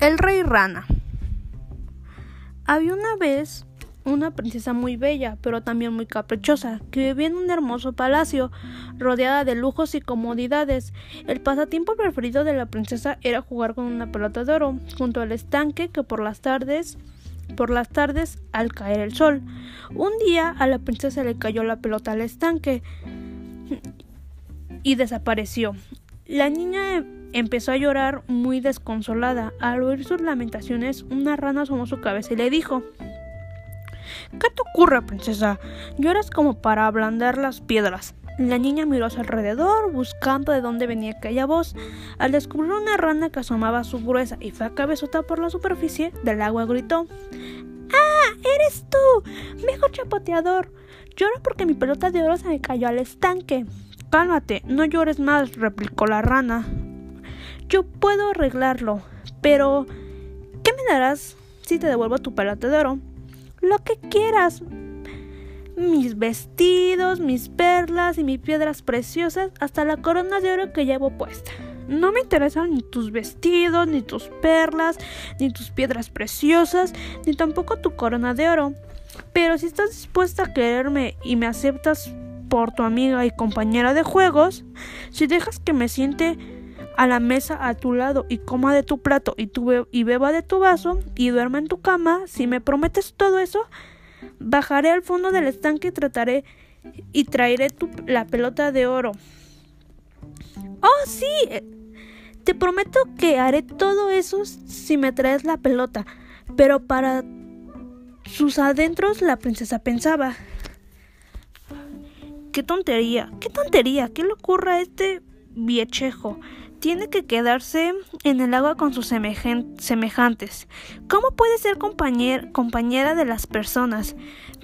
El rey rana. Había una vez una princesa muy bella, pero también muy caprichosa, que vivía en un hermoso palacio, rodeada de lujos y comodidades. El pasatiempo preferido de la princesa era jugar con una pelota de oro, junto al estanque que por las tardes por las tardes al caer el sol. Un día a la princesa le cayó la pelota al estanque y desapareció. La niña empezó a llorar muy desconsolada. Al oír sus lamentaciones, una rana asomó su cabeza y le dijo ¿Qué te ocurre, princesa? Lloras como para ablandar las piedras. La niña miró a su alrededor, buscando de dónde venía aquella voz. Al descubrir una rana que asomaba su gruesa y fue cabezota por la superficie del agua, gritó: ¡Ah! ¡Eres tú! ¡Viejo chapoteador! Lloro porque mi pelota de oro se me cayó al estanque. Cálmate, no llores más, replicó la rana. Yo puedo arreglarlo, pero ¿qué me darás si te devuelvo tu pelota de oro? Lo que quieras. Mis vestidos, mis perlas y mis piedras preciosas, hasta la corona de oro que llevo puesta. No me interesan ni tus vestidos, ni tus perlas, ni tus piedras preciosas, ni tampoco tu corona de oro. Pero si estás dispuesta a quererme y me aceptas por tu amiga y compañera de juegos, si dejas que me siente a la mesa a tu lado y coma de tu plato y, y beba de tu vaso y duerma en tu cama, si me prometes todo eso, bajaré al fondo del estanque y trataré y traeré tu, la pelota de oro. Oh, sí. Te prometo que haré todo eso si me traes la pelota. Pero para sus adentros la princesa pensaba. Qué tontería, qué tontería, qué le ocurre a este viechejo. Tiene que quedarse en el agua con sus semejantes. ¿Cómo puede ser compañera de las personas?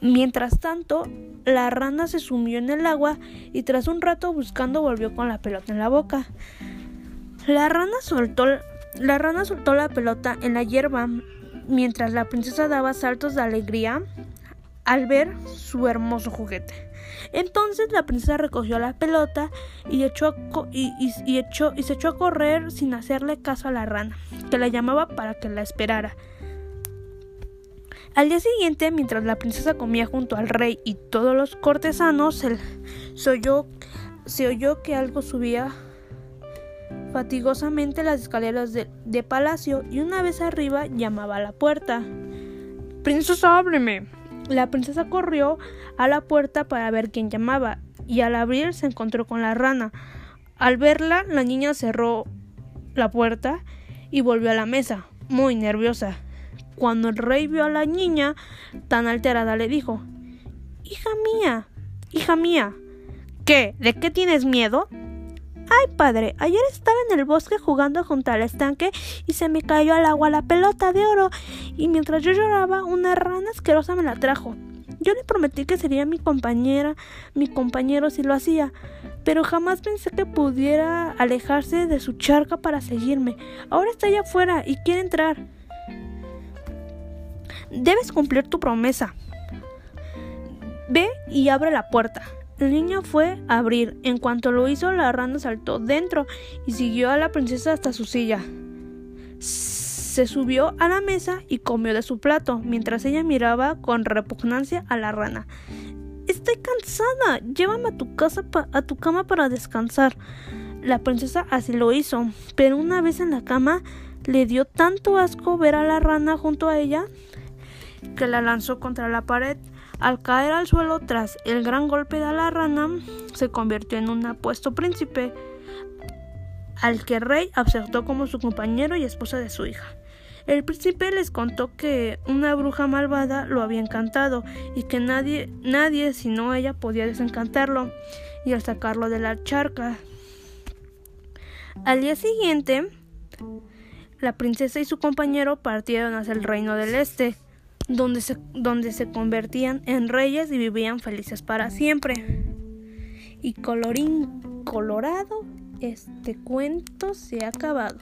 Mientras tanto, la rana se sumió en el agua y tras un rato buscando volvió con la pelota en la boca. La rana soltó la rana soltó la pelota en la hierba mientras la princesa daba saltos de alegría al ver su hermoso juguete. Entonces la princesa recogió la pelota y, echó y, echó, y se echó a correr sin hacerle caso a la rana, que la llamaba para que la esperara. Al día siguiente, mientras la princesa comía junto al rey y todos los cortesanos, se, oyó, que algo subía fatigosamente las escaleras de, de, palacio y una vez arriba llamaba a la puerta. Princesa, ábreme. La princesa corrió a la puerta para ver quién llamaba y al abrir se encontró con la rana. Al verla, la niña cerró la puerta y volvió a la mesa, muy nerviosa. Cuando el rey vio a la niña tan alterada, le dijo Hija mía, hija mía, ¿qué? ¿De qué tienes miedo? Ay, padre, ayer estaba en el bosque jugando junto al estanque y se me cayó al agua la pelota de oro y mientras yo lloraba una rana asquerosa me la trajo. Yo le prometí que sería mi compañera, mi compañero si lo hacía, pero jamás pensé que pudiera alejarse de su charca para seguirme. Ahora está allá afuera y quiere entrar. Debes cumplir tu promesa. Ve y abre la puerta. El niño fue a abrir. En cuanto lo hizo, la rana saltó dentro y siguió a la princesa hasta su silla. Se subió a la mesa y comió de su plato, mientras ella miraba con repugnancia a la rana. Estoy cansada. Llévame a tu casa a tu cama para descansar. La princesa así lo hizo, pero una vez en la cama le dio tanto asco ver a la rana junto a ella que la lanzó contra la pared. Al caer al suelo tras el gran golpe de la rana, se convirtió en un apuesto príncipe, al que el rey aceptó como su compañero y esposa de su hija. El príncipe les contó que una bruja malvada lo había encantado y que nadie, nadie sino ella podía desencantarlo y al sacarlo de la charca. Al día siguiente, la princesa y su compañero partieron hacia el reino del este donde se, donde se convertían en reyes y vivían felices para siempre. Y colorín colorado, este cuento se ha acabado.